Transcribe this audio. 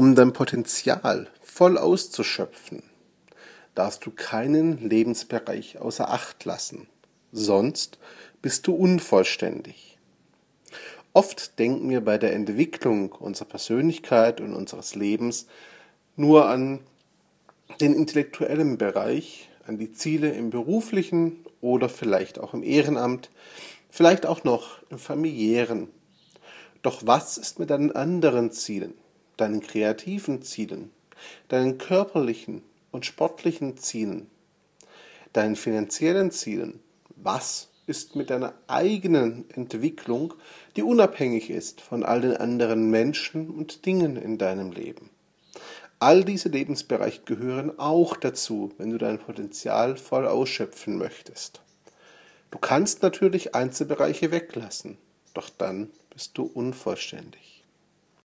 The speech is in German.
Um dein Potenzial voll auszuschöpfen, darfst du keinen Lebensbereich außer Acht lassen, sonst bist du unvollständig. Oft denken wir bei der Entwicklung unserer Persönlichkeit und unseres Lebens nur an den intellektuellen Bereich, an die Ziele im beruflichen oder vielleicht auch im Ehrenamt, vielleicht auch noch im familiären. Doch was ist mit deinen anderen Zielen? Deinen kreativen Zielen, deinen körperlichen und sportlichen Zielen, deinen finanziellen Zielen. Was ist mit deiner eigenen Entwicklung, die unabhängig ist von all den anderen Menschen und Dingen in deinem Leben? All diese Lebensbereiche gehören auch dazu, wenn du dein Potenzial voll ausschöpfen möchtest. Du kannst natürlich Einzelbereiche weglassen, doch dann bist du unvollständig.